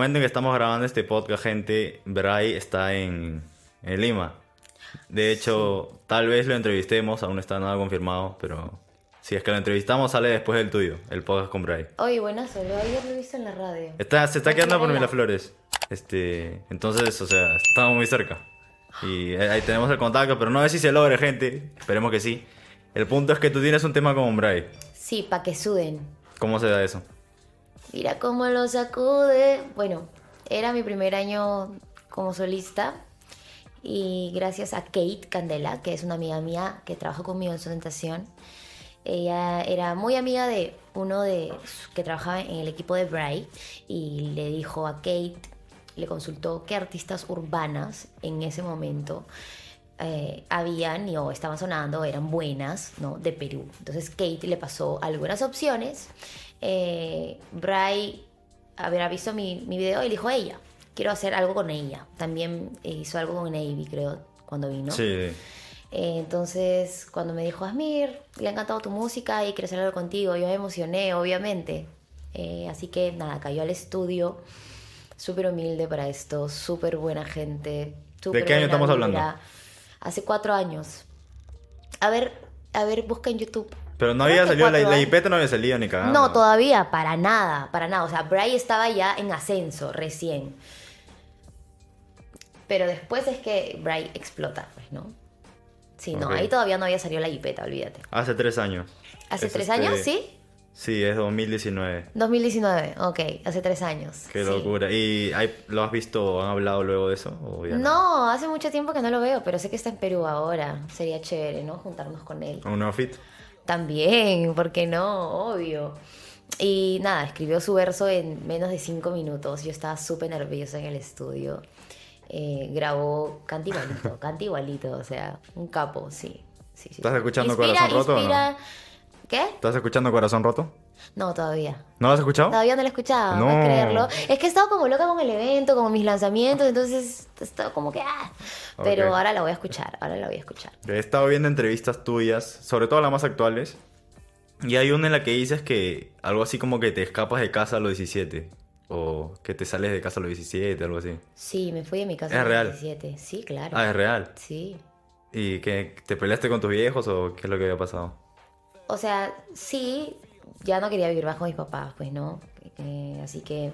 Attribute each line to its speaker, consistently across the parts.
Speaker 1: momento en que estamos grabando este podcast, gente, Bray está en, en Lima. De hecho, tal vez lo entrevistemos, aún no está nada confirmado, pero si es que lo entrevistamos, sale después del tuyo, el podcast con Bray.
Speaker 2: Oye, buenas, solo ayer lo he visto en la radio.
Speaker 1: Está, se está quedando por. Miraflores. Este, entonces, o sea, estamos muy cerca. Y ahí tenemos el contacto, pero no sé si se logre, gente. Esperemos que sí. El punto es que tú tienes un tema con Bray.
Speaker 2: Sí, pa' que suden.
Speaker 1: ¿Cómo se da eso?
Speaker 2: Mira cómo lo sacude. Bueno, era mi primer año como solista. Y gracias a Kate Candela, que es una amiga mía que trabaja conmigo en su tentación. Ella era muy amiga de uno de que trabajaba en el equipo de Bray y le dijo a Kate, le consultó qué artistas urbanas en ese momento eh, habían y o estaban sonando, eran buenas, ¿no? De Perú. Entonces Kate le pasó algunas opciones. Eh, Bray habrá visto mi, mi video y le dijo a ella, quiero hacer algo con ella. También hizo algo con Navy, creo, cuando vino.
Speaker 1: Sí.
Speaker 2: Eh, entonces, cuando me dijo, Asmir, le ha encantado tu música y quiero hacer algo contigo, yo me emocioné, obviamente. Eh, así que nada, cayó al estudio, súper humilde para esto, súper buena gente. súper
Speaker 1: qué año estamos hablando?
Speaker 2: Hace cuatro años. A ver, a ver, busca en YouTube.
Speaker 1: Pero no había salido, la, la. IP no había salido ni cagando.
Speaker 2: No, todavía, para nada, para nada. O sea, Bray estaba ya en ascenso recién. Pero después es que Bray explota, pues, ¿no? Sí, no, ahí todavía no había salido la jipeta, olvídate.
Speaker 1: Hace tres años.
Speaker 2: ¿Hace
Speaker 1: Es
Speaker 2: tres
Speaker 1: este-
Speaker 2: años? ¿Sí?
Speaker 1: Sí, es 2019.
Speaker 2: 2019, ok, hace tres años.
Speaker 1: Qué
Speaker 2: sí.
Speaker 1: locura. ¿Y hay- lo has visto o han hablado luego de eso? ¿O ya
Speaker 2: No, hace mucho tiempo que no lo veo, pero sé que está en Perú ahora. Sería chévere, ¿no? Juntarnos con él.
Speaker 1: ¿Un nuevo fit?
Speaker 2: También, ¿por qué no? Obvio. Y nada, escribió su verso en menos de cinco minutos. Yo estaba súper nerviosa en el estudio. Eh, grabó, canta igualito, canta igualito, o sea, un capo, sí. sí, sí.
Speaker 1: ¿Estás escuchando
Speaker 2: Inspira,
Speaker 1: Corazón Roto
Speaker 2: inspira- ¿Qué?
Speaker 1: ¿Estás escuchando Corazón Roto?
Speaker 2: No, todavía.
Speaker 1: ¿No lo has escuchado?
Speaker 2: Todavía no lo he escuchado, no creerlo. Es que he estado como loca con el evento, con mis lanzamientos, entonces he estado como que... Ah. Pero ahora la voy a escuchar, ahora la voy a escuchar.
Speaker 1: He estado viendo entrevistas tuyas, sobre todo las más actuales. Y hay una en la que dices que algo así como que te escapas de casa a los 17. O que te sales de casa a los 17, algo así.
Speaker 2: Sí, me fui de mi casa
Speaker 1: ¿Es
Speaker 2: a los
Speaker 1: real?
Speaker 2: 17. Sí, claro.
Speaker 1: Ah, es real.
Speaker 2: Sí.
Speaker 1: ¿Y que te peleaste con tus viejos o qué es lo que había pasado?
Speaker 2: O sea, sí, ya no quería vivir bajo mis papás, pues no. Eh, así que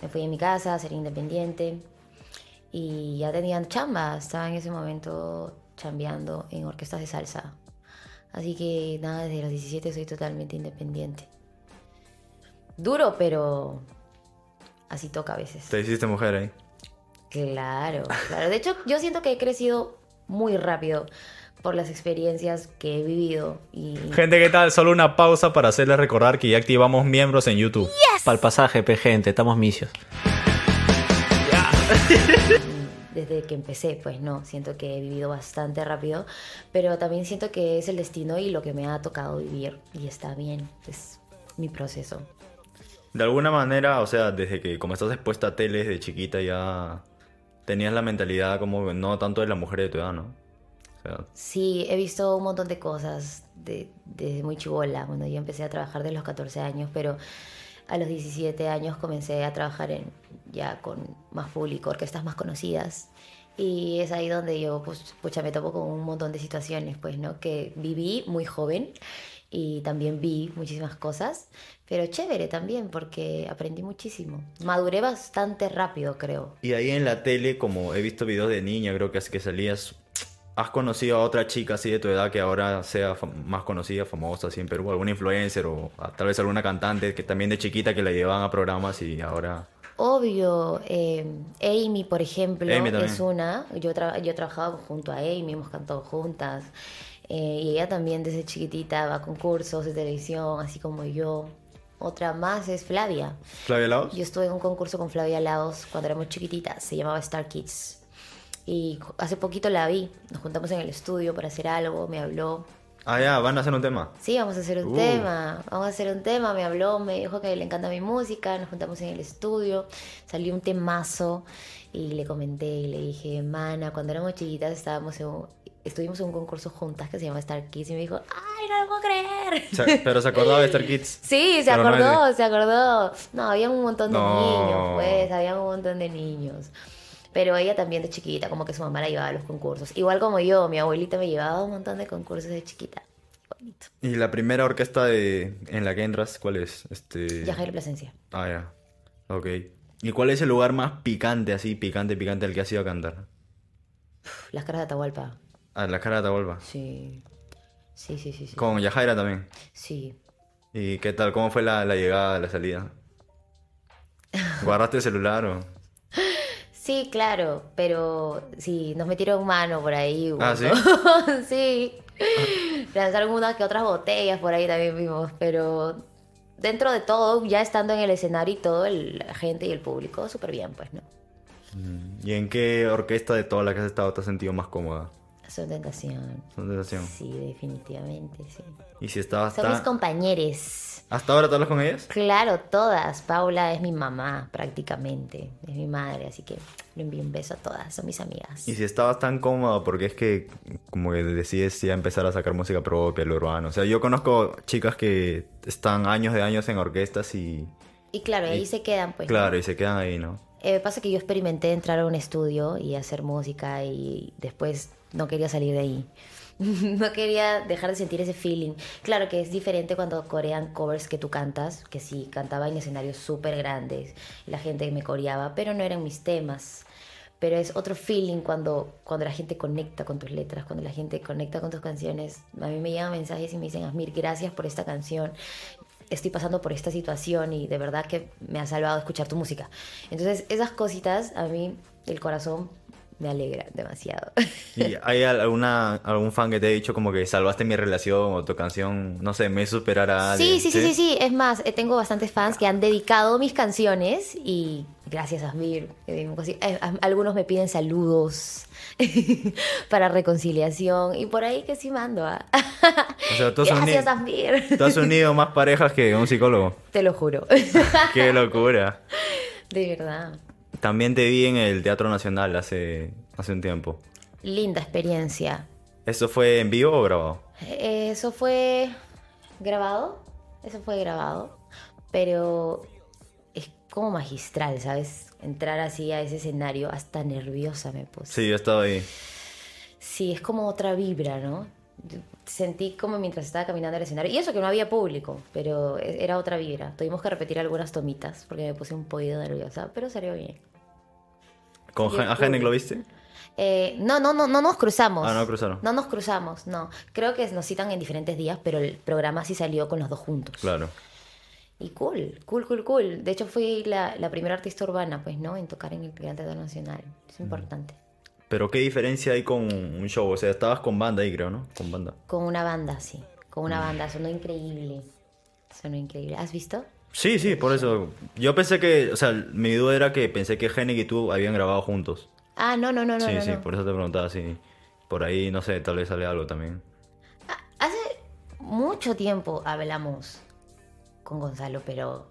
Speaker 2: me fui de mi casa a ser independiente. Y ya tenían chamba, estaba en ese momento chambeando en orquestas de salsa. Así que nada, desde los 17 soy totalmente independiente. Duro, pero así toca a veces.
Speaker 1: Te hiciste mujer ahí.
Speaker 2: Claro, claro. De hecho, yo siento que he crecido muy rápido por las experiencias que he vivido y
Speaker 3: Gente, ¿qué tal? Solo una pausa para hacerles recordar que ya activamos miembros en YouTube.
Speaker 4: Para el pasaje, pe gente, estamos misios.
Speaker 2: desde que empecé, pues no, siento que he vivido bastante rápido, pero también siento que es el destino y lo que me ha tocado vivir y está bien, es mi proceso.
Speaker 1: De alguna manera, o sea, desde que como estás expuesta a tele desde chiquita ya tenías la mentalidad como no tanto de la mujer de tu edad, ¿no? Sea,
Speaker 2: Sí, he visto un montón de cosas de- desde muy chivola. Bueno, yo empecé a trabajar de los 14 años, pero a los 17 años comencé a trabajar en, ya con más público, orquestas más conocidas. Y es ahí donde yo, pues, pucha, me topo con un montón de situaciones, pues, ¿no? Que viví muy joven y también vi muchísimas cosas, pero chévere también porque aprendí muchísimo. Maduré bastante rápido, creo.
Speaker 1: Y ahí en la tele, como he visto videos de niña, creo que así que salías, ¿has conocido a otra chica así de tu edad que ahora sea más conocida, famosa así en Perú? ¿Alguna influencer o tal vez alguna cantante que también de chiquita que la llevaban a programas y ahora...
Speaker 2: Obvio, eh, Amy, por ejemplo,
Speaker 1: Amy
Speaker 2: es una. Yo, tra- yo he trabajado junto a Amy, hemos cantado juntas. eh, y ella también desde chiquitita va a concursos de televisión, así como yo. Otra más es Flavia.
Speaker 1: ¿Flavia Laos?
Speaker 2: Yo estuve en un concurso con Flavia Laos cuando éramos chiquititas, se llamaba Star Kids. Y hace poquito la vi, nos juntamos en el estudio para hacer algo, me habló.
Speaker 1: Ah, ya, van a hacer un tema.
Speaker 2: Sí, vamos a hacer un
Speaker 1: Uh.
Speaker 2: tema, vamos a hacer un tema, me habló, me dijo que le encanta mi música, nos juntamos en el estudio, salió un temazo y le comenté y le dije, mana, cuando éramos chiquitas estábamos en un- estuvimos en un concurso juntas que se llama Star Kids y me dijo, ¡ay, no lo puedo creer!
Speaker 1: Se- Pero se acordaba de Star Kids.
Speaker 2: Sí, se
Speaker 1: Pero no es de-
Speaker 2: acordó, se acordó. No, había un montón de
Speaker 1: No.
Speaker 2: niños, pues, había un montón de niños. Pero ella también de chiquita, como que su mamá la llevaba a los concursos. Igual como yo, mi abuelita me llevaba a un montón de concursos de chiquita. Bonito.
Speaker 1: ¿Y la primera orquesta de, en la que entras, cuál es? Este...
Speaker 2: Yajaira Plasencia.
Speaker 1: Ah, ya. Ok. ¿Y cuál es el lugar más picante, así, picante, picante, al que has ido a cantar?
Speaker 2: Uf, Las caras de Atahualpa.
Speaker 1: A la cara de Atahualpa.
Speaker 2: Sí. Sí, sí, sí, sí.
Speaker 1: Con Yajaira también.
Speaker 2: Sí.
Speaker 1: ¿Y qué tal? ¿Cómo fue la, la llegada, la salida? ¿Guardaste el celular o...?
Speaker 2: Sí, claro, pero sí, nos metieron mano por ahí.
Speaker 1: Ah,
Speaker 2: ¿sí? sí. Lanzaron unas que otras botellas por ahí también vimos, pero dentro de todo, ya estando en el escenario y todo, el- la gente y el público, súper bien, pues, ¿no?
Speaker 1: ¿Y en qué orquesta de todas las que has estado te has sentido más cómoda?
Speaker 2: Son tentación.
Speaker 1: Son sensación.
Speaker 2: Sí, definitivamente, sí.
Speaker 1: ¿Y si estabas
Speaker 2: Son mis
Speaker 1: tan...
Speaker 2: compañeros.
Speaker 1: ¿Hasta ahora te hablas con ellas?
Speaker 2: Claro, todas. Paula es mi mamá, prácticamente. Es mi madre, así que le envío un beso a todas. Son mis amigas.
Speaker 1: Y si estabas tan cómoda, porque es que como que decides ya empezar a sacar música propia, lo urbano. O sea, yo conozco chicas que están años de años en orquestas y...
Speaker 2: Y claro, ahí se quedan, pues. ¿no?
Speaker 1: Claro, y se quedan ahí, ¿no?
Speaker 2: Eh, pasa que yo experimenté entrar a un estudio y hacer música y después no quería salir de ahí. no quería dejar de sentir ese feeling. Claro que es diferente cuando corean covers que tú cantas, que sí, cantaba en escenarios súper grandes, la gente me coreaba, pero no eran mis temas. Pero es otro feeling cuando, cuando la gente conecta con tus letras, cuando la gente conecta con tus canciones. A mí me llegan mensajes y me dicen, Asmir, gracias por esta canción estoy pasando por esta situación y de verdad que me ha salvado escuchar tu música. Entonces, esas cositas a mí, el corazón me alegra demasiado.
Speaker 1: ¿Y hay alguna, algún fan que te ha dicho como que salvaste mi relación o tu canción, no sé, me hizo superar a alguien?
Speaker 2: Sí, sí, sí, sí, sí. Es más, eh, tengo bastantes fans que han dedicado mis canciones y gracias a Asmir. eh, Algunos me piden saludos para reconciliación y por ahí que sí mando. ¿ah?
Speaker 1: O sea, tú has,
Speaker 2: Gracias,
Speaker 1: uni-
Speaker 2: Asmir.
Speaker 1: tú has unido más parejas que un psicólogo.
Speaker 2: Te lo juro.
Speaker 1: ¡Qué locura!
Speaker 2: De verdad.
Speaker 1: También te vi en el Teatro Nacional hace, hace un tiempo.
Speaker 2: Linda experiencia.
Speaker 1: ¿Eso fue en vivo o grabado?
Speaker 2: Eh, Eso fue grabado, eso fue grabado, pero es como magistral, ¿sabes? Entrar así a ese escenario, hasta nerviosa me puse.
Speaker 1: Sí, yo estaba ahí.
Speaker 2: Sí, es como otra vibra, ¿no? Sentí como mientras estaba caminando al escenario, y eso que no había público, pero e- era otra vibra. Tuvimos que repetir algunas tomitas porque me puse un poquito nerviosa, pero salió bien.
Speaker 1: ¿Con. Henrik lo viste?
Speaker 2: Eh, no, no, no, no nos cruzamos.
Speaker 1: Ah, no cruzaron.
Speaker 2: No nos cruzamos, no. Creo que nos citan en diferentes días, pero el programa sí salió con los dos juntos.
Speaker 1: Claro.
Speaker 2: Y cool, cool, cool, cool. De hecho, fui la, la primera artista urbana, pues, ¿no? En tocar en el Gran Teatro Nacional. Es importante.
Speaker 1: Pero ¿qué diferencia hay con un show? O sea, estabas con banda ahí, creo, ¿no? Con banda.
Speaker 2: Con una banda, sí. Con una banda. Sonó increíble. Sonó increíble. ¿Has visto?
Speaker 1: Sí, sí, por eso. Yo pensé que, o sea, mi duda era que pensé que Henrik y tú habían grabado juntos.
Speaker 2: Ah, no, no, no, no.
Speaker 1: sí,
Speaker 2: no,
Speaker 1: sí,
Speaker 2: no.
Speaker 1: por eso te preguntaba si por ahí, no sé, tal vez sale algo también.
Speaker 2: Hace mucho tiempo hablamos con Gonzalo, pero,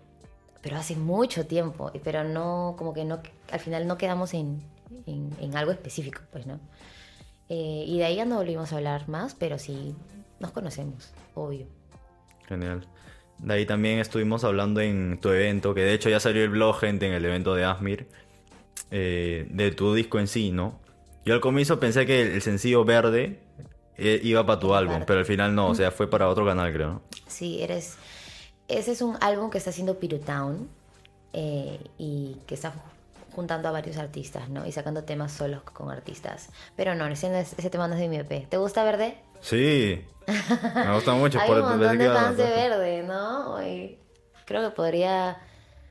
Speaker 2: pero hace mucho tiempo. Pero no, como que no, al final no quedamos en, en, en algo específico, pues, ¿no? Eh, y de ahí ya no volvimos a hablar más, pero sí nos conocemos, obvio.
Speaker 1: Genial. De ahí también estuvimos hablando en tu evento, que de hecho ya salió el blog, gente, en el evento de Asmir, eh, de tu disco en sí, ¿no? Yo al comienzo pensé que el sencillo verde eh, iba para tu álbum, pero al final no, o sea, fue para otro canal, creo, ¿no?
Speaker 2: Sí, eres. Ese es un álbum que está haciendo Pirutown eh, y que está juntando a varios artistas, ¿no? Y sacando temas solos con artistas. Pero no, ese, ese tema no es de mi EP. ¿Te gusta Verde?
Speaker 1: Sí, me gusta mucho.
Speaker 2: Hay
Speaker 1: por-
Speaker 2: un montón de fans de Verde, ¿no? Y creo que podría.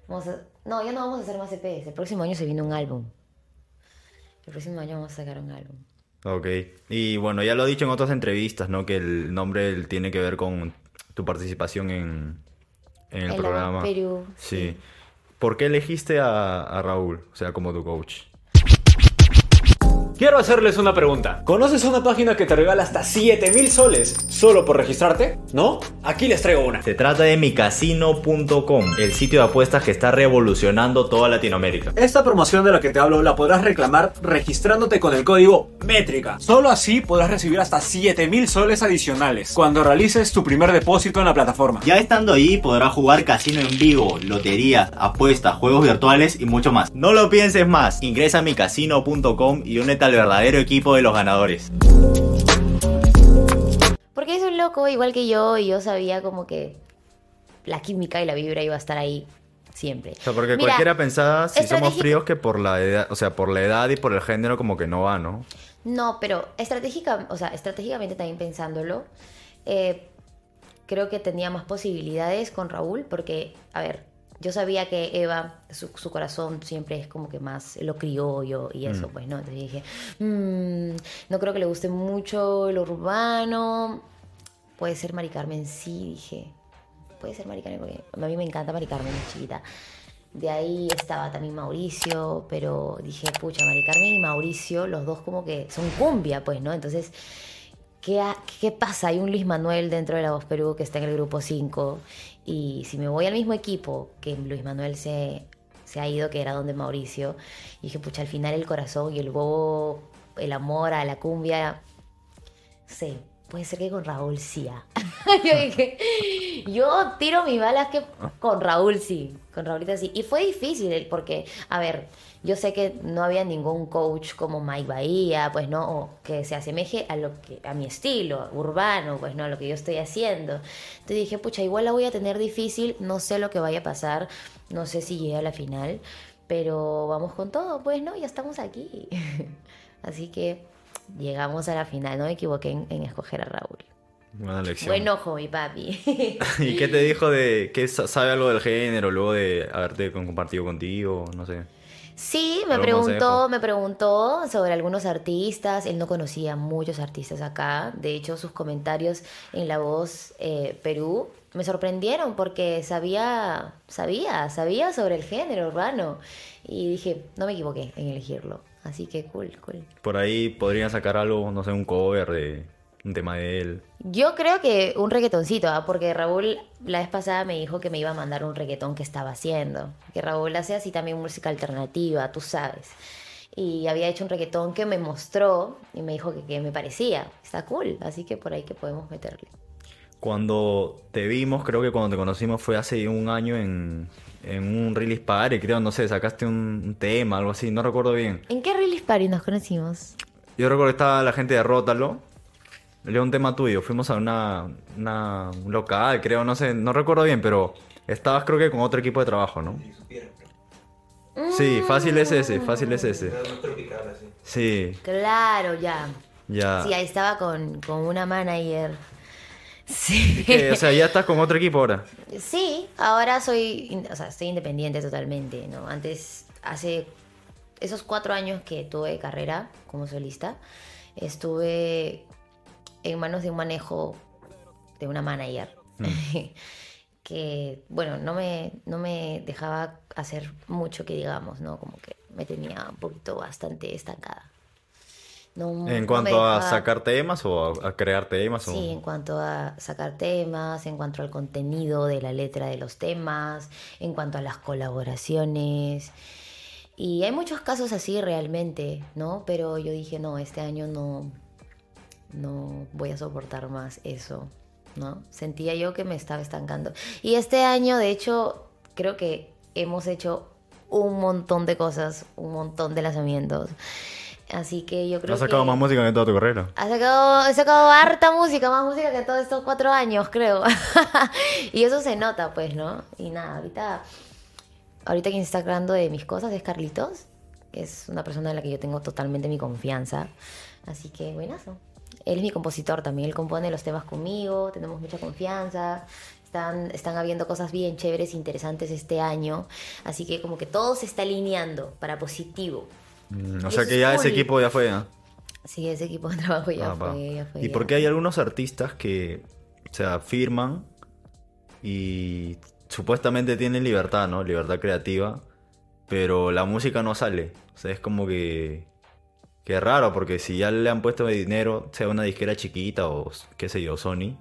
Speaker 2: vamos a- No, ya no vamos a hacer más EPs. El próximo año se viene un álbum. El próximo año vamos a sacar un álbum.
Speaker 1: Ok. Y bueno, ya lo he dicho en otras entrevistas, ¿no? Que el nombre tiene que ver con tu participación en, en el
Speaker 2: En la
Speaker 1: programa.
Speaker 2: Perú,
Speaker 1: Sí. ¿Por qué elegiste a, a Raúl, o sea, como tu coach?
Speaker 5: Quiero hacerles una pregunta. ¿Conoces una página que te regala hasta 7000 soles solo por registrarte? ¿No? Aquí les traigo una.
Speaker 3: Se trata de micasino.com, el sitio de apuestas que está revolucionando toda Latinoamérica.
Speaker 5: Esta promoción de la que te hablo la podrás reclamar registrándote con el código METRICA. Solo así podrás recibir hasta 7000 soles adicionales cuando realices tu primer depósito en la plataforma.
Speaker 6: Ya estando ahí podrás jugar casino en vivo, loterías, apuestas, juegos virtuales y mucho más.
Speaker 3: No lo pienses más, ingresa a micasino.com y únete al verdadero equipo de los ganadores.
Speaker 2: Porque es un loco igual que yo y yo sabía como que la química y la vibra iba a estar ahí siempre.
Speaker 1: O sea, porque
Speaker 2: Mira,
Speaker 1: cualquiera pensaba, si somos fríos, que por la edad, o sea, por la edad y por el género como que no va, ¿no?
Speaker 2: No, pero estratégica, o sea, estratégicamente también pensándolo, eh, creo que tenía más posibilidades con Raúl porque, a ver, yo sabía que Eva, su, su corazón siempre es como que más lo criollo y eso, pues, ¿no? Entonces dije, "Mm, no creo que le guste mucho lo urbano, puede ser Mari Carmen, sí, dije, puede ser Mari Carmen porque a mí me encanta Mari Carmen, es chiquita. De ahí estaba también Mauricio, pero dije, pucha, Mari Carmen y Mauricio, los dos como que son cumbia, pues, ¿no? Entonces, ¿qué, qué pasa? Hay un Luis Manuel dentro de la Voz Perú que está en el grupo 5, y si me voy al mismo equipo que Luis Manuel se, se ha ido, que era donde Mauricio, y dije, pucha, al final el corazón y el bobo, el amor a la cumbia, Sí, puede ser que con Raúl sí. ah. yo dije, yo tiro mis balas que con Raúl sí, con Raúlita sí. Y fue difícil porque, a ver, yo sé que no había ningún coach como Mike Bahía, pues no, o que se asemeje a lo que a mi estilo urbano, pues no, a lo que yo estoy haciendo. Entonces dije, pucha, igual la voy a tener difícil, no sé lo que vaya a pasar, no sé si llegue a la final, pero vamos con todo, pues no, ya estamos aquí. Así que llegamos a la final, no me equivoqué en, en escoger a Raúl.
Speaker 1: Buena lección.
Speaker 2: Buen ojo, mi papi.
Speaker 1: ¿Y qué te dijo de que sa- sabe algo del género luego de haberte compartido contigo? No sé.
Speaker 2: Sí, me
Speaker 1: ¿Algún
Speaker 2: preguntó, me preguntó sobre algunos artistas. Él no conocía muchos artistas acá. De hecho, sus comentarios en La Voz eh, Perú me sorprendieron porque sabía, sabía, sabía sobre el género urbano. Y dije, no me equivoqué en elegirlo. Así que cool, cool.
Speaker 1: Por ahí podrían sacar algo, no sé, un cover de un tema de él.
Speaker 2: Yo creo que un reggaetoncito, ¿ah? porque Raúl la vez pasada me dijo que me iba a mandar un reggaetón que estaba haciendo. Que Raúl hace así también música alternativa, tú sabes. Y había hecho un reggaetón que me mostró y me dijo que, que me parecía. Está cool, así que por ahí que podemos meterle.
Speaker 1: Cuando te vimos, creo que cuando te conocimos fue hace un año en, en un release party, creo, no sé, sacaste un, un tema, algo así, no recuerdo bien.
Speaker 2: ¿En qué release party nos conocimos?
Speaker 1: Yo recuerdo que estaba la gente de Rótalo. Leo un tema tuyo. Fuimos a una, una- un local, creo, no sé, no recuerdo bien, pero estabas creo que con otro equipo de trabajo, ¿no? Sí, fácil es ese, fácil es ese. Sí,
Speaker 2: Claro, ya.
Speaker 1: ya.
Speaker 2: Sí, ahí estaba con, con una manager. Sí.
Speaker 1: O sea, ya estás con otro equipo ahora.
Speaker 2: Sí, ahora soy, o sea, estoy independiente totalmente, ¿no? Antes, hace esos cuatro años que tuve carrera como solista, estuve en manos de un manejo de una manager que, bueno, no me, no me dejaba hacer mucho que digamos, ¿no? Como que me tenía un poquito bastante estancada. No-
Speaker 1: En
Speaker 2: no
Speaker 1: cuanto a sacar temas o a, a crear temas. o-
Speaker 2: Sí, en cuanto a sacar temas, en cuanto al contenido de la letra de los temas, en cuanto a las colaboraciones. Y hay muchos casos así realmente, ¿no? Pero yo dije, no, este año no, no voy a soportar más eso, ¿no? Sentía yo que me estaba estancando. Y este año, de hecho, creo que hemos hecho un montón de cosas, un montón de lanzamientos. Así que yo creo
Speaker 1: Has sacado
Speaker 2: que...
Speaker 1: más música que toda tu carrera.
Speaker 2: Ha sacado, he sacado harta música, más música que todos estos cuatro años, creo. y eso se nota, pues, ¿no? Y nada, ahorita, ahorita quien está hablando de mis cosas es Carlitos, que es una persona en la que yo tengo totalmente mi confianza. Así que, buenazo. Él es mi compositor también, él compone los temas conmigo, tenemos mucha confianza. Están, están habiendo cosas bien chéveres, interesantes este año. Así que como que todo se está alineando para positivo.
Speaker 1: Mm, o sea que
Speaker 2: es
Speaker 1: ya ese equipo ya fue, ¿ah?
Speaker 2: Sí, ese equipo de trabajo ya
Speaker 1: Ah,
Speaker 2: fue, ya fue.
Speaker 1: Y
Speaker 2: ya.
Speaker 1: porque hay algunos artistas que, o sea, firman y supuestamente tienen libertad, ¿no? Libertad creativa, pero la música no sale. O sea, es como que Que raro, porque si ya le han puesto dinero, sea una disquera chiquita o qué sé yo, Sony.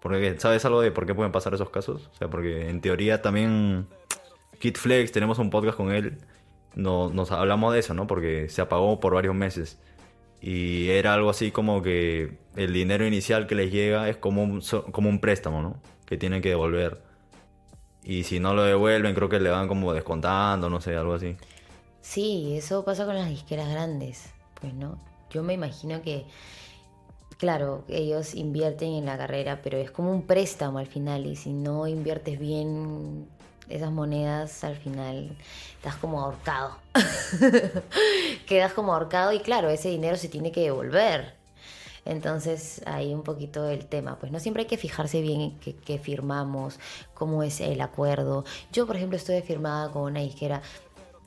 Speaker 1: Porque, ¿sabes algo de por qué pueden pasar esos casos? O sea, porque en teoría también Kid Flex, tenemos un podcast con él, no, nos hablamos de eso, ¿no? Porque se apagó por varios meses. Y era algo así como que el dinero inicial que les llega es como un, como un préstamo, ¿no? Que tienen que devolver. Y si no lo devuelven, creo que le van como descontando, no sé, algo así.
Speaker 2: Sí, eso pasa con las disqueras grandes, pues no. Yo me imagino que, claro, ellos invierten en la carrera, pero es como un préstamo al final y si no inviertes bien esas monedas, al final estás como ahorcado. Quedas como ahorcado y claro, ese dinero se tiene que devolver. Entonces ahí un poquito el tema, pues no siempre hay que fijarse bien en qué, firmamos, cómo es el acuerdo. Yo, por ejemplo, estoy firmada con una disquera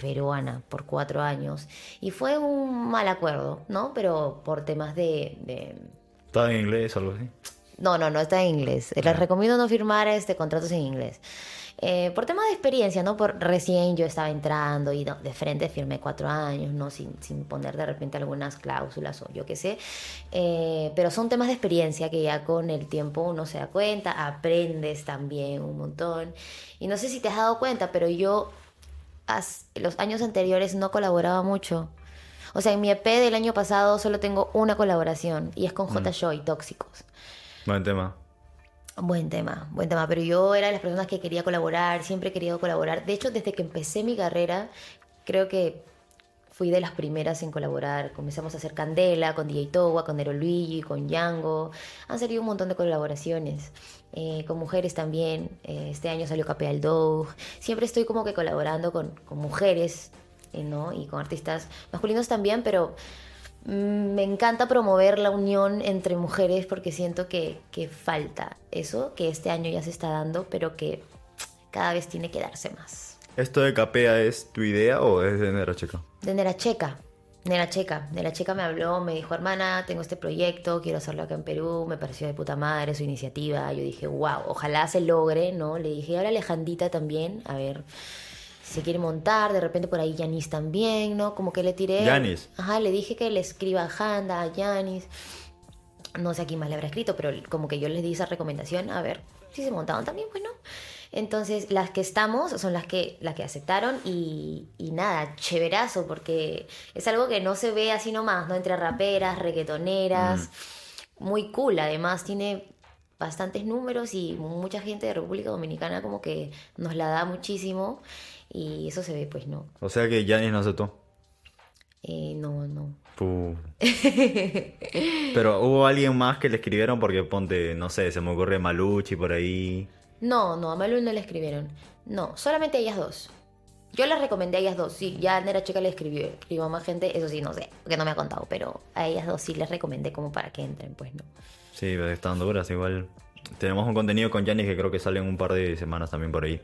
Speaker 2: peruana por cuatro años y fue un mal acuerdo, ¿no? Pero por temas de... de-
Speaker 1: ¿Estaba en inglés o algo así?
Speaker 2: No, no, no está en inglés. Les recomiendo no firmar este contratos en inglés. Eh, por temas de experiencia, ¿no? Por recién yo estaba entrando y de frente firmé cuatro años, ¿no? Sin, sin poner de repente algunas cláusulas o yo qué sé. Eh, pero son temas de experiencia que ya con el tiempo uno se da cuenta, aprendes también un montón. Y no sé si te has dado cuenta, pero yo los años anteriores no colaboraba mucho. O sea, en mi EP del año pasado solo tengo una colaboración y es con J. Joy, Tóxicos.
Speaker 1: Buen tema.
Speaker 2: Buen tema, buen tema. Pero yo era de las personas que quería colaborar, siempre he querido colaborar. De hecho, desde que empecé mi carrera, creo que fui de las primeras en colaborar. Comenzamos a hacer Candela con DJ Towa, con Nero Luigi, con Django. Han salido un montón de colaboraciones. Eh, con mujeres también. Eh, este año salió Capeal Dog. Siempre estoy como que colaborando con, con mujeres, eh, ¿no? Y con artistas masculinos también, pero Mm, Me encanta promover la unión entre mujeres porque siento que, que falta eso, que este año ya se está dando, pero que cada vez tiene que darse más.
Speaker 1: ¿Esto de Capea es tu idea o es de Nera Checa?
Speaker 2: De Nera Checa. Nera Checa. Nera Checa me habló, me dijo, hermana, tengo este proyecto, quiero hacerlo acá en Perú, me pareció de puta madre su iniciativa. Yo dije, wow, ojalá se logre, ¿no? Le dije, ahora Alejandita también, a ver si se quiere montar, de repente por ahí Yanis también, ¿no? Como que le tiré...
Speaker 1: Yanis.
Speaker 2: Ajá, le dije que le escriba a Handa, a Yanis. No sé a quién más le habrá escrito, pero como que yo les di esa recomendación, a ver si se montaban también, bueno. Entonces, las que estamos son las que, las que aceptaron y, y nada, chéverazo, porque es algo que no se ve así nomás, ¿no? Entre raperas, reggaetoneras, muy cool, además tiene bastantes números y mucha gente de República Dominicana como que nos la da muchísimo y eso se ve, pues no,
Speaker 1: O sea que Janis no aceptó.
Speaker 2: Eh, no, no.
Speaker 1: Puh. Pero hubo alguien más que le escribieron porque ponte, no sé, se me ocurre Maluchi por ahí.
Speaker 2: No, no, a Malu no le escribieron. No, solamente a ellas dos. Yo les recomendé a ellas dos. Sí, ya Nera Checa le escribió, escribió a más gente. Eso sí, no sé, porque no me ha contado. Pero a ellas dos sí les recomendé como para que entren, pues no.
Speaker 1: Sí, pero están duras igual. Tenemos un contenido con Janis que creo que sale en un par de semanas también por ahí.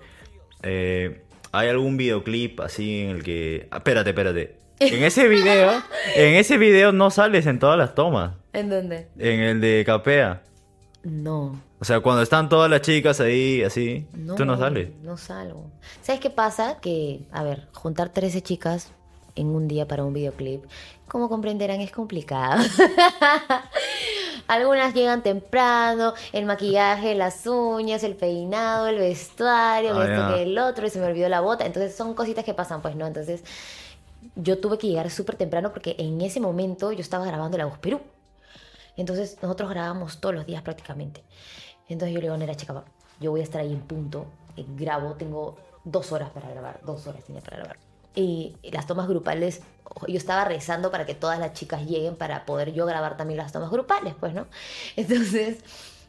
Speaker 1: Eh, ¿Hay algún videoclip así en el que... ah, espérate, espérate. En ese video, en ese video no sales en todas las tomas.
Speaker 2: ¿En dónde?
Speaker 1: En el de Capea.
Speaker 2: No.
Speaker 1: O sea, cuando están todas las chicas ahí, así,
Speaker 2: No,
Speaker 1: tú no sales.
Speaker 2: No salgo. ¿Sabes qué pasa? Que, a ver, juntar 13 chicas en un día para un videoclip, como comprenderán, es complicado. Algunas llegan temprano, el maquillaje, las uñas, el peinado, el vestuario,
Speaker 1: Ah,
Speaker 2: esto
Speaker 1: ya.
Speaker 2: que el otro, y se me olvidó la bota. Entonces son cositas que pasan, pues, ¿no? Entonces yo tuve que llegar súper temprano porque en ese momento yo estaba grabando La Voz Perú. Entonces nosotros grabamos todos los días prácticamente. Entonces yo le digo Nera, chica, yo voy a estar ahí en punto, eh, grabo, tengo dos horas para grabar, dos horas tiene para grabar. Y las tomas grupales, yo estaba rezando para que todas las chicas lleguen para poder yo grabar también las tomas grupales, pues, ¿no? Entonces,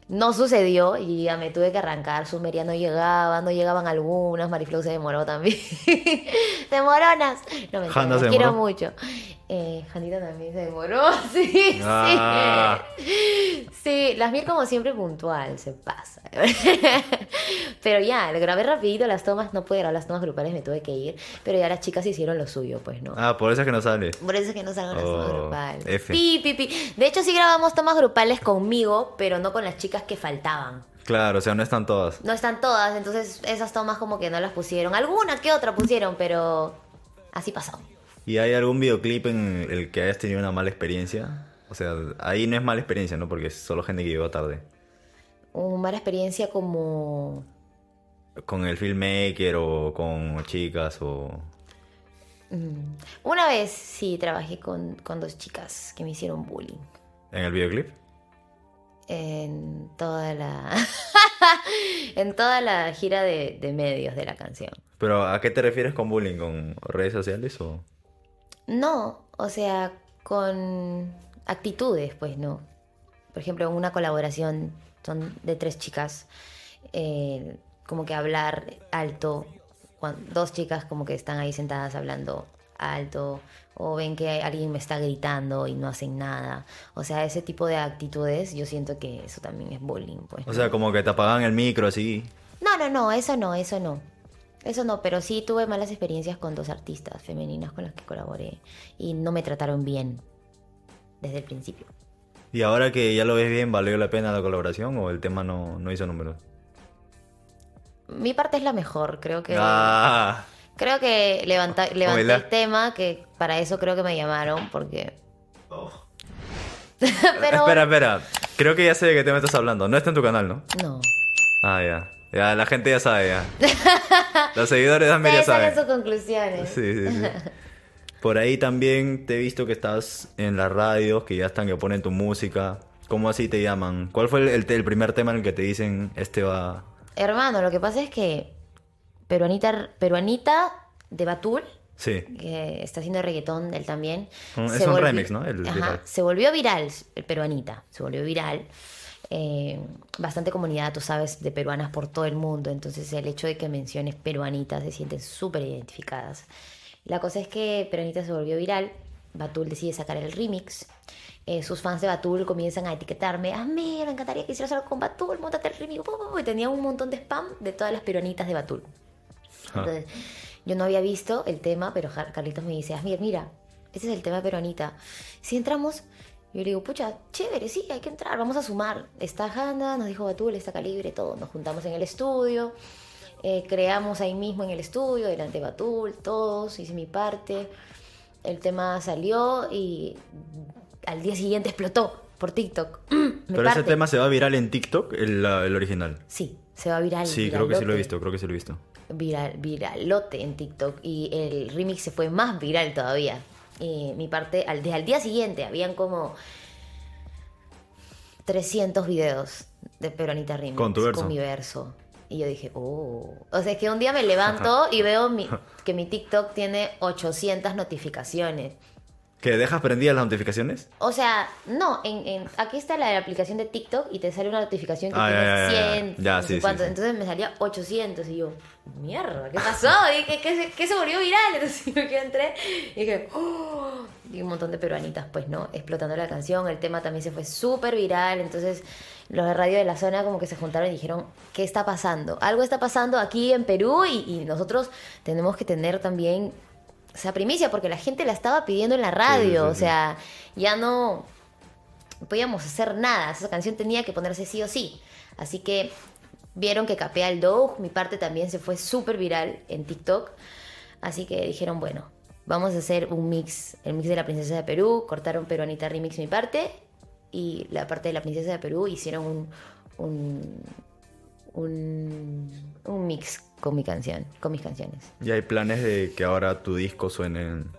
Speaker 2: no sucedió y ya me tuve que arrancar. Sumeria no llegaba, no llegaban algunas, Mariflow se demoró también. ¡Demoronas! No me
Speaker 1: se
Speaker 2: quiero mucho. Eh, Janita también se demoró, sí,
Speaker 1: Ah.
Speaker 2: sí. Sí, las Mir como siempre puntual, se pasa. pero ya, lo grabé rapidito las tomas, no pude grabar las tomas grupales, me tuve que ir. Pero ya las chicas hicieron lo suyo, pues, ¿no?
Speaker 1: Ah, por eso es que no sales.
Speaker 2: Por eso es que no salgan las tomas
Speaker 1: Oh,
Speaker 2: grupales.
Speaker 1: F.
Speaker 2: Pi, pi, pi. De hecho, sí grabamos tomas grupales conmigo, pero no con las chicas que faltaban.
Speaker 1: Claro, o sea, no están todas.
Speaker 2: No están todas, entonces esas tomas como que no las pusieron. Alguna que otra pusieron, pero así pasó.
Speaker 1: ¿Y hay algún videoclip en el que hayas tenido una mala experiencia? O sea, ahí no es mala experiencia, ¿no? Porque es solo gente que llegó tarde.
Speaker 2: Una mala experiencia como...
Speaker 1: Con el filmmaker o con chicas o...
Speaker 2: mm, Una vez sí trabajé con, con dos chicas que me hicieron bullying.
Speaker 1: ¿En el videoclip?
Speaker 2: En toda la... en toda la gira de, de medios de la canción.
Speaker 1: ¿Pero a qué te refieres con bullying? ¿Con redes sociales o...?
Speaker 2: No, o sea, con actitudes, pues no. Por ejemplo, en una colaboración son de tres chicas, eh, como que hablar alto, dos chicas como que están ahí sentadas hablando alto, o ven que alguien me está gritando y no hacen nada. O sea, ese tipo de actitudes, yo siento que eso también es bullying, pues.
Speaker 1: O sea, como que te apagan el micro así.
Speaker 2: No, no, no, eso no, eso no. Eso no, pero sí tuve malas experiencias con dos artistas femeninas con las que colaboré y no me trataron bien desde el principio.
Speaker 1: Y ahora que ya lo ves bien, ¿valió la pena la colaboración o el tema no, no hizo números?
Speaker 2: Mi parte es la mejor, creo que
Speaker 1: Ah,
Speaker 2: creo que levanta, levanté
Speaker 1: Oila.
Speaker 2: el tema, que para eso creo que me llamaron porque pero
Speaker 1: espera, espera. Creo que ya sé de qué tema estás hablando. No está en tu canal, ¿no?
Speaker 2: no.
Speaker 1: Ah, ya. Ya, la gente ya sabe, ya. Los seguidores también ya
Speaker 2: Ustedes
Speaker 1: saben.
Speaker 2: sus conclusiones.
Speaker 1: Sí, sí, sí. Por ahí también te he visto que estás en las radios, que ya están, que ponen tu música. ¿Cómo así te llaman? ¿Cuál fue el, el- el primer tema en el que te dicen, este va...
Speaker 2: Hermano, lo que pasa es que peruanita peruanita de Batul
Speaker 1: Sí.
Speaker 2: que está haciendo reggaetón él también.
Speaker 1: Un- es
Speaker 2: se
Speaker 1: un
Speaker 2: volvió-
Speaker 1: remix, ¿no? El
Speaker 2: Ajá,
Speaker 1: viral.
Speaker 2: se volvió viral, el peruanita, se volvió viral. Eh, bastante comunidad, tú sabes, de peruanas por todo el mundo. Entonces el hecho de que menciones peruanitas se sienten súper identificadas. La cosa es que Peruanita se volvió viral. Batul decide sacar el remix. Eh, sus fans de Batul comienzan a etiquetarme. Ah, me encantaría que hicieras algo con Batul, montate el remix. pu, pu, pu", Y tenía un montón de spam de todas las peruanitas de Batul.
Speaker 1: Ah.
Speaker 2: Entonces, yo no había visto el tema, pero Carlitos me dice, ah, mira, este es el tema peruanita. Si entramos, yo le digo, pucha, chévere, sí, hay que entrar, vamos a sumar. Está Hanna, nos dijo Batul, está Calibre, todo. Nos juntamos en el estudio, eh, creamos ahí mismo en el estudio, delante de Batul, todos, hice mi parte. El tema salió y al día siguiente explotó por TikTok.
Speaker 1: Pero ese tema se va viral en TikTok, el, el original.
Speaker 2: Sí, se va viral.
Speaker 1: Sí, creo que sí lo he visto, creo que sí lo he visto.
Speaker 2: viral, viralote en TikTok y el remix se fue más viral todavía. Y mi parte, al, desde al día siguiente, habían como 300 videos de Peronita Remix
Speaker 1: Con tu verso.
Speaker 2: mi verso. Y yo dije, oh. O sea, es que un día me levanto y veo mi- que mi TikTok tiene 800 notificaciones.
Speaker 1: ¿Que dejas prendidas las notificaciones?
Speaker 2: O sea, no, en, en- aquí está la, aplicación de TikTok y te sale una notificación que
Speaker 1: Ah,
Speaker 2: tiene
Speaker 1: ya, ya, ya.
Speaker 2: 100,
Speaker 1: Ya,
Speaker 2: no sé
Speaker 1: sí, sí,
Speaker 2: cuánto.
Speaker 1: sí.
Speaker 2: Entonces me salía 800 y yo, mierda, ¿qué pasó? ¿Y ¿Qué, qué, se- qué se volvió viral? Entonces yo entré y dije, oh, y un montón de peruanitas, pues, ¿no? Explotando la canción, el tema también se fue súper viral, entonces los de radio de la zona como que se juntaron y dijeron, ¿qué está pasando? Algo está pasando aquí en Perú y, y nosotros tenemos que tener también esa primicia porque la gente la estaba pidiendo en la radio,
Speaker 1: sí,
Speaker 2: o sea, ya no podíamos hacer nada, esa canción tenía que ponerse sí o sí. Así que vieron que capea el Dog, mi parte también se fue súper viral en TikTok. Así que dijeron, bueno, vamos a hacer un mix, el mix de la princesa de Perú, cortaron peruanita remix mi parte y la parte de la princesa de Perú hicieron un, un, un, un mix con mi canción, con mis canciones.
Speaker 1: ¿Y hay planes de que ahora tu disco suene en,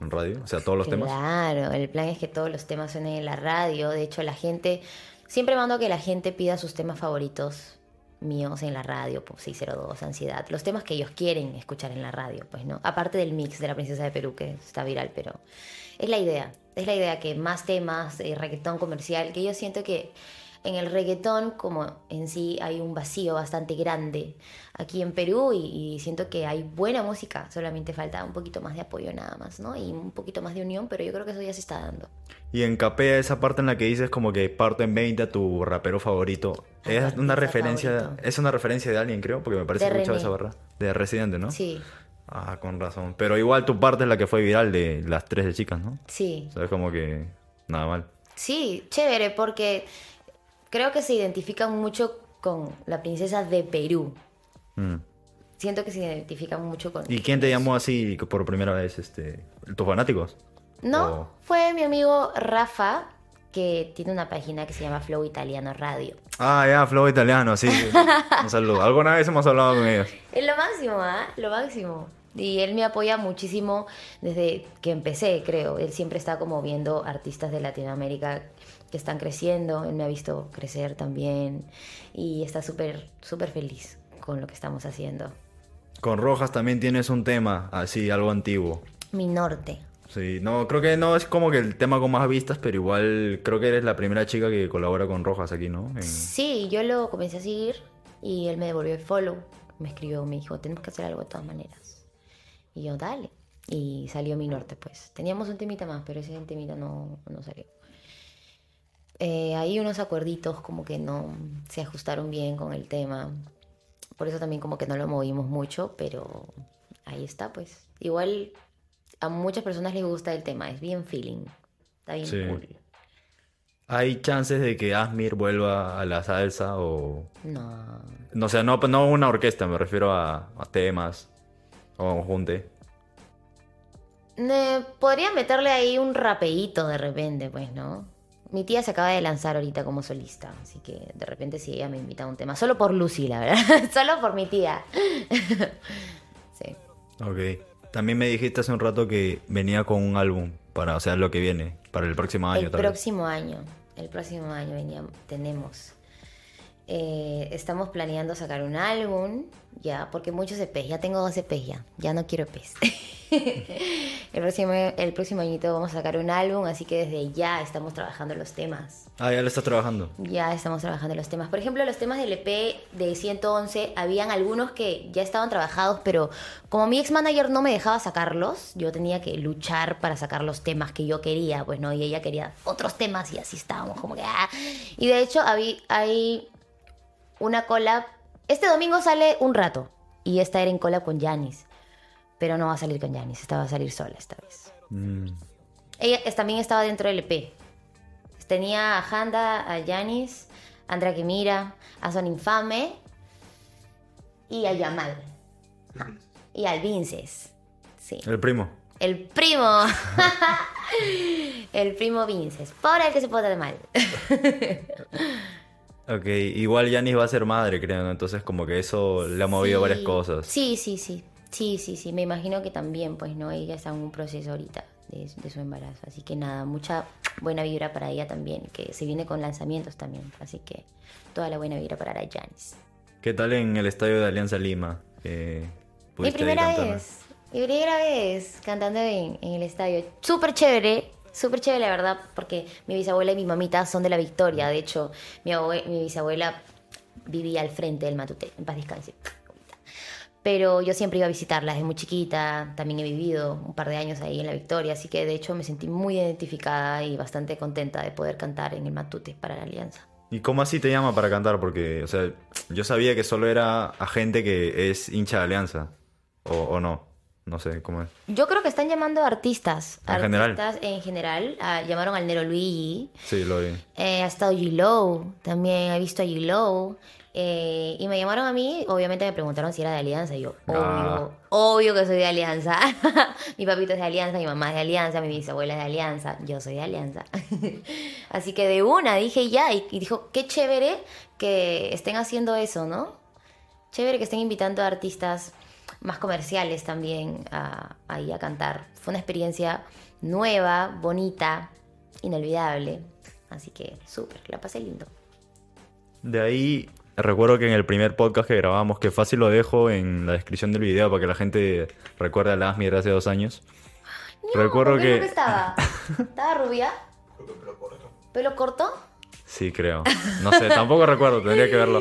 Speaker 1: radio? O sea, todos los temas.
Speaker 2: Claro, el plan es que todos los temas suenen en la radio. De hecho, la gente. Siempre mando a que la gente pida sus temas favoritos míos en la radio, pues 602, Ansiedad. Los temas que ellos quieren escuchar en la radio, pues, ¿no? Aparte del mix de la Princesa de Perú, que está viral, pero es la idea. Es la idea que más temas, eh, reggaetón comercial, que yo siento que en el reggaetón, como en sí, hay un vacío bastante grande aquí en Perú y, y siento que hay buena música, solamente falta un poquito más de apoyo nada más, ¿no? Y un poquito más de unión, pero yo creo que eso ya se está dando.
Speaker 1: Y en Capea, esa parte en la que dices como que parto en 20 a tu rapero favorito,
Speaker 2: Ah,
Speaker 1: es una referencia,
Speaker 2: favorito.
Speaker 1: es una referencia de alguien, creo, porque me parece
Speaker 2: René.
Speaker 1: esa barra. De Residente, ¿no?
Speaker 2: Sí,
Speaker 1: Ah, con razón. Pero igual tu parte es la que fue viral de las tres de chicas, ¿no?
Speaker 2: sí.
Speaker 1: O sea, es como que nada mal.
Speaker 2: Sí, chévere, porque creo que se identifican mucho con la princesa de Perú.
Speaker 1: Mm.
Speaker 2: siento que se identifican mucho con...
Speaker 1: ¿Y quién te llamó así por primera vez? Este, ¿Tus fanáticos?
Speaker 2: No,
Speaker 1: O-
Speaker 2: fue mi amigo Rafa, que tiene una página que se llama Flow Italiano Radio.
Speaker 1: Ah, ya, Flow Italiano, sí. Un saludo. Alguna vez hemos hablado con ellos.
Speaker 2: Es lo máximo, ¿ah? Lo máximo. Y él me apoya muchísimo desde que empecé, creo. Él siempre está como viendo artistas de Latinoamérica que están creciendo. Él me ha visto crecer también. Y está súper, súper feliz con lo que estamos haciendo.
Speaker 1: Con Rojas también tienes un tema así, algo antiguo.
Speaker 2: Mi norte.
Speaker 1: Sí, no, creo que no es como que el tema con más vistas, pero igual creo que eres la primera chica que colabora con Rojas aquí, ¿no? En-
Speaker 2: Sí, yo lo comencé a seguir y él me devolvió el follow. Me escribió, me dijo, tenemos que hacer algo de todas maneras. Y yo, dale. Y salió mi norte, pues. Teníamos un temita más, pero ese temita no, no salió. Eh, hay unos acuerditos como que no se ajustaron bien con el tema. Por eso también como que no lo movimos mucho, pero ahí está, pues. Igual a muchas personas les gusta el tema, es bien feeling. Está bien
Speaker 1: Sí.
Speaker 2: cool.
Speaker 1: ¿Hay chances de que Asmir vuelva a la salsa o...?
Speaker 2: No,
Speaker 1: No, o sea, no, no una orquesta, me refiero a, a temas o a un junte.
Speaker 2: Podría meterle ahí un rapeíto de repente, pues, ¿no? Mi tía se acaba de lanzar ahorita como solista, así que de repente si ella me invita a un tema, solo por Lucy, la verdad, solo por mi tía. sí.
Speaker 1: Ok. También me dijiste hace un rato que venía con un álbum para, o sea, lo que viene, para el próximo año
Speaker 2: el
Speaker 1: vez.
Speaker 2: próximo año, el próximo año veníamos, tenemos. Eh, estamos planeando sacar un álbum, ya, porque muchos EPs, ya tengo dos EPs ya, ya no quiero EPs. el, próximo, el próximo añito vamos a sacar un álbum, así que desde ya estamos trabajando los temas.
Speaker 1: Ah, ya lo estás trabajando.
Speaker 2: Ya estamos trabajando los temas. Por ejemplo, los temas del EP de 111, habían algunos que ya estaban trabajados, pero como mi ex manager no me dejaba sacarlos, yo tenía que luchar para sacar los temas que yo quería, pues no, y ella quería otros temas y así estábamos, como que. ah. Y de hecho, hay una collab. Este domingo sale un rato, y esta era en collab con Janis, pero no va a salir con Janis, esta va a salir sola esta vez.
Speaker 1: Mm.
Speaker 2: Ella es- también estaba dentro del EP. Tenía a Handa, a Yanis, a Andrea Quimira, a Son Infame y a Yamal. Y al Vinces. Sí.
Speaker 1: El primo.
Speaker 2: El primo. el primo Vinces. Por el que se porta de mal.
Speaker 1: Ok, igual Yanis va a ser madre, creo, ¿no? Entonces como que eso le ha movido
Speaker 2: Sí.
Speaker 1: varias cosas.
Speaker 2: Sí, sí, sí. Sí, sí, sí. Me imagino que también, pues, ¿no? Ella está en un proceso ahorita de, de su embarazo. Así que nada, mucha buena vibra para ella también. Que se viene con lanzamientos también. Así que toda la buena vibra para la Janis.
Speaker 1: ¿Qué tal en el estadio de Alianza Lima? Eh,
Speaker 2: Mi
Speaker 1: ¿pudiste ahí
Speaker 2: primera vez. Mi primera vez cantando en, en el estadio. Súper chévere. Súper chévere, la verdad, porque mi bisabuela y mi mamita son de la Victoria. De hecho, mi, abue- mi bisabuela vivía al frente del Matute. En paz descanse. Pero yo siempre iba a visitarla desde muy chiquita. También he vivido un par de años ahí en la Victoria. Así que de hecho me sentí muy identificada y bastante contenta de poder cantar en el Matute para la Alianza.
Speaker 1: ¿Y cómo así te llama para cantar? Porque, o sea, yo sabía que solo era a gente que es hincha de Alianza. O, o no. No sé cómo es.
Speaker 2: Yo creo que están llamando a artistas.
Speaker 1: En general.
Speaker 2: artistas en general. Ah, llamaron al Nero Luigi.
Speaker 1: Sí, lo vi.
Speaker 2: Eh, ha estado G-Low, también he visto a G-Low. eh, y me llamaron a mí, obviamente me preguntaron si era de Alianza. Y yo, obvio,
Speaker 1: Ah.
Speaker 2: obvio que soy de Alianza. mi papito es de Alianza, mi mamá es de Alianza, mi bisabuela es de Alianza, yo soy de Alianza. Así que de una dije ya, y, y dijo, qué chévere que estén haciendo eso, ¿no? Chévere que estén invitando a artistas más comerciales también a, ahí a cantar. Fue una experiencia nueva, bonita, inolvidable. Así que súper, la pasé lindo.
Speaker 1: De ahí, recuerdo que en el primer podcast que grabamos, que fácil lo dejo en la descripción del video para que la gente recuerde a la Asmi de hace dos años. recuerdo
Speaker 2: ¿por qué
Speaker 1: que...
Speaker 2: no estaba? ¿Estaba rubia? ¿Pelo corto?
Speaker 1: Sí, creo. No sé, tampoco recuerdo, tendría que verlo.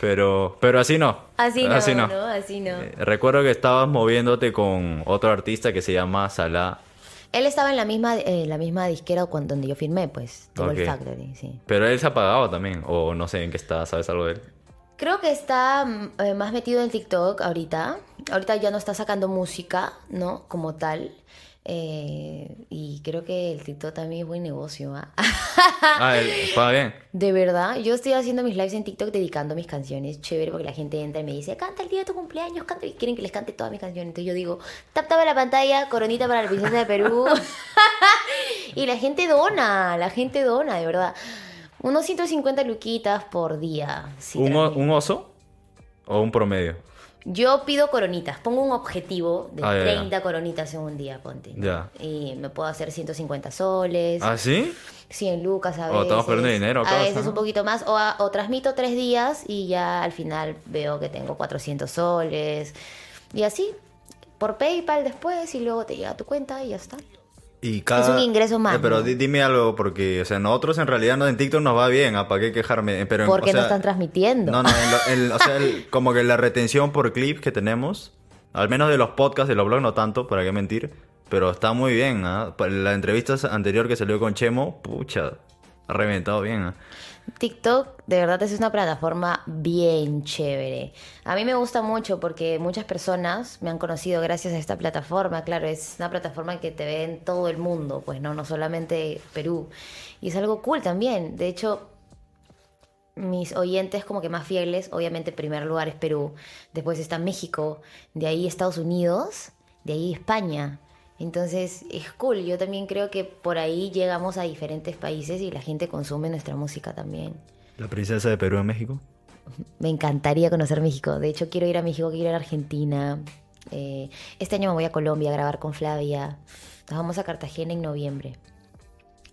Speaker 1: Pero, pero así no.
Speaker 2: Así no,
Speaker 1: Así
Speaker 2: no.
Speaker 1: no.
Speaker 2: así no.
Speaker 1: Eh, recuerdo que estabas moviéndote con otro artista que se llama Salah.
Speaker 2: Él estaba en la misma, eh, la misma disquera cuando, donde yo firmé, pues, de Gold
Speaker 1: Ok.
Speaker 2: Factory, sí.
Speaker 1: Pero él se ha pagado también. O no sé en qué está, ¿sabes algo de él?
Speaker 2: Creo que está mm, eh, más metido en TikTok ahorita. Ahorita ya no está sacando música, ¿no? Como tal. Eh, y creo que el TikTok también es buen negocio. ¿ah?
Speaker 1: Ah, paga bien.
Speaker 2: De verdad, yo estoy haciendo mis lives en TikTok dedicando mis canciones. Chévere, porque la gente entra y me dice, canta el día de tu cumpleaños, canta. Y quieren que les cante todas mis canciones. Entonces yo digo, tap tap a la pantalla, coronita para la princesa de Perú. y la gente dona, la gente dona, de verdad. Unos 150 luquitas por día. sí,
Speaker 1: ¿Un, o-
Speaker 2: tranquilo.
Speaker 1: un oso o un promedio?
Speaker 2: Yo pido coronitas, pongo un objetivo de
Speaker 1: Ah, ya, ya.
Speaker 2: 30 coronitas en un día, ponte.
Speaker 1: Ya.
Speaker 2: Y me puedo hacer 150 soles.
Speaker 1: ¿Ah, sí?
Speaker 2: 100 lucas a
Speaker 1: Oh,
Speaker 2: veces.
Speaker 1: estamos perdiendo dinero,
Speaker 2: A veces
Speaker 1: ¿no?
Speaker 2: un poquito más. O, a- o transmito tres días y ya al final veo que tengo 400 soles. Y así, por PayPal después y luego te llega a tu cuenta y ya está.
Speaker 1: Y cada...
Speaker 2: Es un ingreso más,
Speaker 1: Eh, pero dime algo, porque, o sea, nosotros en realidad en TikTok nos va bien, ¿ah? ¿para qué quejarme? Pero, en-
Speaker 2: Porque
Speaker 1: o
Speaker 2: no están transmitiendo.
Speaker 1: No, no, en lo- en- o sea, el- como que la retención por clips que tenemos, al menos de los podcasts, de los blogs no tanto, para qué mentir, pero está muy bien. Pa- La entrevista anterior que salió con Chemo, pucha, ha reventado bien, ¿ah?
Speaker 2: TikTok de verdad es una plataforma bien chévere. A mí me gusta mucho porque muchas personas me han conocido gracias a esta plataforma. Claro, es una plataforma que te ve en todo el mundo, pues no, no solamente Perú. Y es algo cool también. De hecho, mis oyentes como que más fieles, obviamente en primer lugar es Perú, después está México, de ahí Estados Unidos, de ahí España. Entonces es cool, yo también creo que por ahí llegamos a diferentes países y la gente consume nuestra música también.
Speaker 1: La princesa de Perú en México.
Speaker 2: Me encantaría conocer México, de hecho quiero ir a México, quiero ir a Argentina. Eh, este año me voy a Colombia a grabar con Flavia. Nos vamos a Cartagena en noviembre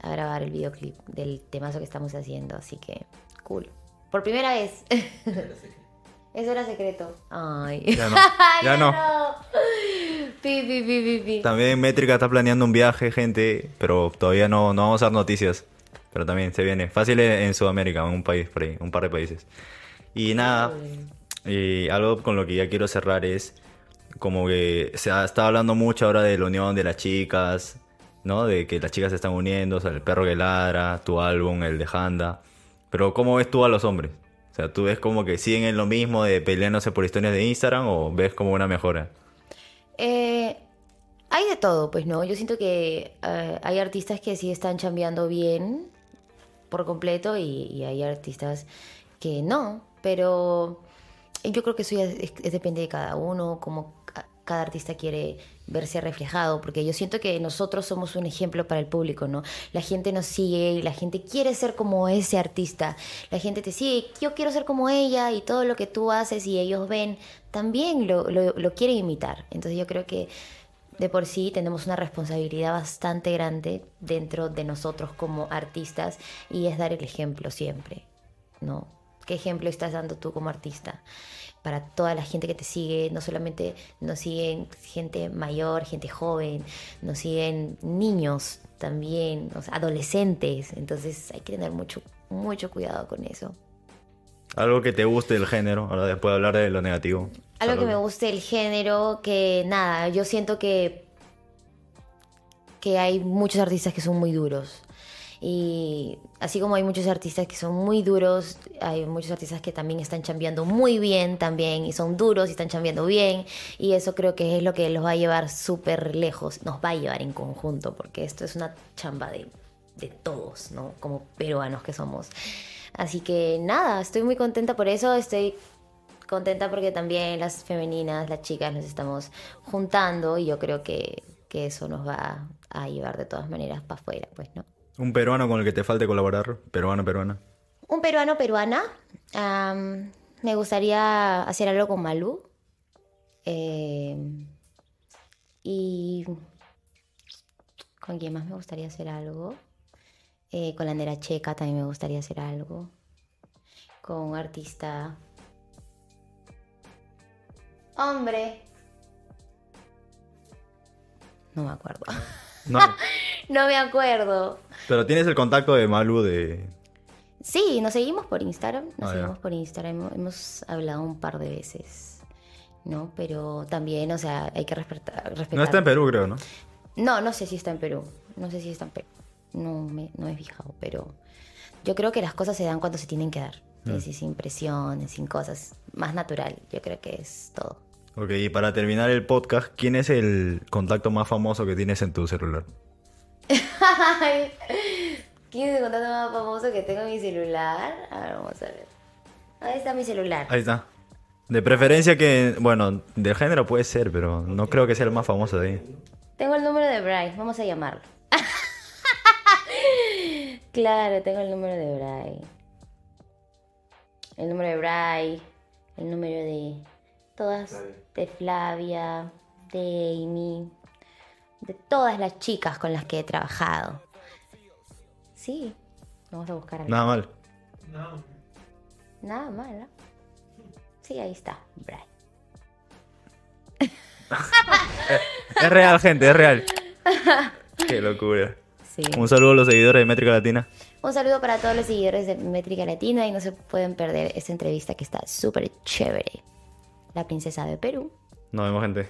Speaker 2: a grabar el videoclip del temazo que estamos haciendo, así que cool. Por primera vez. Eso era secreto. Ay.
Speaker 1: Ya no, ya no.
Speaker 2: pi.
Speaker 1: También Métrica está planeando un viaje, gente, pero todavía no, no vamos a dar noticias. Pero también se viene. Fácil en Sudamérica, en un país por un par de países. Y nada, y algo con lo que ya quiero cerrar es como que se ha estado hablando mucho ahora de la unión de las chicas, ¿no? De que las chicas se están uniendo, o el perro que ladra, tu álbum, el de Handa. Pero ¿cómo ves tú a los hombres? O sea, ¿tú ves como que siguen en lo mismo de peleándose por historias de Instagram o ves como una mejora?
Speaker 2: Eh, hay de todo, pues no. Yo siento que eh, hay artistas que sí están chambeando bien por completo y, y hay artistas que no. Pero yo creo que eso ya es- depende de cada uno, como ca- cada artista quiere verse reflejado, porque yo siento que nosotros somos un ejemplo para el público, ¿no? La gente nos sigue y la gente quiere ser como ese artista. La gente te sigue, yo quiero ser como ella y todo lo que tú haces y ellos ven, también lo, lo, lo quieren imitar. Entonces yo creo que de por sí tenemos una responsabilidad bastante grande dentro de nosotros como artistas y es dar el ejemplo siempre, ¿no? ¿Qué ejemplo estás dando tú como artista? Para toda la gente que te sigue, no solamente nos siguen gente mayor, gente joven, nos siguen niños también, o sea, adolescentes, entonces hay que tener mucho, mucho cuidado con eso.
Speaker 1: Algo que te guste del género, ahora después de hablar de lo negativo.
Speaker 2: Algo que me guste el género, que nada, yo siento que, que hay muchos artistas que son muy duros. Y así como hay muchos artistas que son muy duros, hay muchos artistas que también están chambeando muy bien también y son duros y están chambeando bien. Y eso creo que es lo que los va a llevar súper lejos, nos va a llevar en conjunto, porque esto es una chamba de, de todos, ¿no? Como peruanos que somos. Así que nada, estoy muy contenta por eso, estoy contenta porque también las femeninas, las chicas nos estamos juntando y yo creo que, que eso nos va a llevar de todas maneras para afuera, pues, ¿no?
Speaker 1: Un peruano con el que te falte colaborar, peruano, peruana.
Speaker 2: Un peruano, peruana. me gustaría hacer algo con Malú. Eh, y con quién más me gustaría hacer algo. Eh, con la Nera Checa también me gustaría hacer algo. Con un artista. Hombre. No me acuerdo.
Speaker 1: No,
Speaker 2: No me acuerdo.
Speaker 1: pero tienes el contacto de Malu de...
Speaker 2: Sí, nos seguimos por Instagram. Nos
Speaker 1: Ah, ya.
Speaker 2: seguimos por Instagram. Hemos- hablado un par de veces. ¿No? Pero también, o sea, hay que respetar. respetar.
Speaker 1: No está en Perú, creo, ¿no?
Speaker 2: No, no sé si está en Perú. No sé si está en Perú. No me, no he fijado, pero yo creo que las cosas se dan cuando se tienen que dar.
Speaker 1: Mm.
Speaker 2: Es decir, sin presiones, sin cosas. Más natural. Yo creo que es todo.
Speaker 1: Ok, y para terminar el podcast, ¿quién es el contacto más famoso que tienes en tu celular?
Speaker 2: Ay, ¿Quién es el contacto más famoso que tengo en mi celular? A ver, vamos a ver. Ahí está mi celular.
Speaker 1: Ahí está. De preferencia que, bueno, del género puede ser, pero no creo que sea el más famoso de ahí.
Speaker 2: Tengo el número de Bryce, vamos a llamarlo. claro, tengo el número de Bryce. El número de Bryce, el número de todas, de Flavia, de Amy, de todas las chicas con las que he trabajado. Sí, vamos a buscar algo.
Speaker 1: Nada mal.
Speaker 2: Nada mal, ¿no? Sí, ahí está, Bryce.
Speaker 1: Es real, gente, es real. Qué locura.
Speaker 2: Sí.
Speaker 1: Un saludo a los seguidores de Métrica Latina.
Speaker 2: Un saludo para todos los seguidores de Métrica Latina y no se pueden perder esta entrevista que está súper chévere. La princesa de Perú.
Speaker 1: Nos vemos, gente.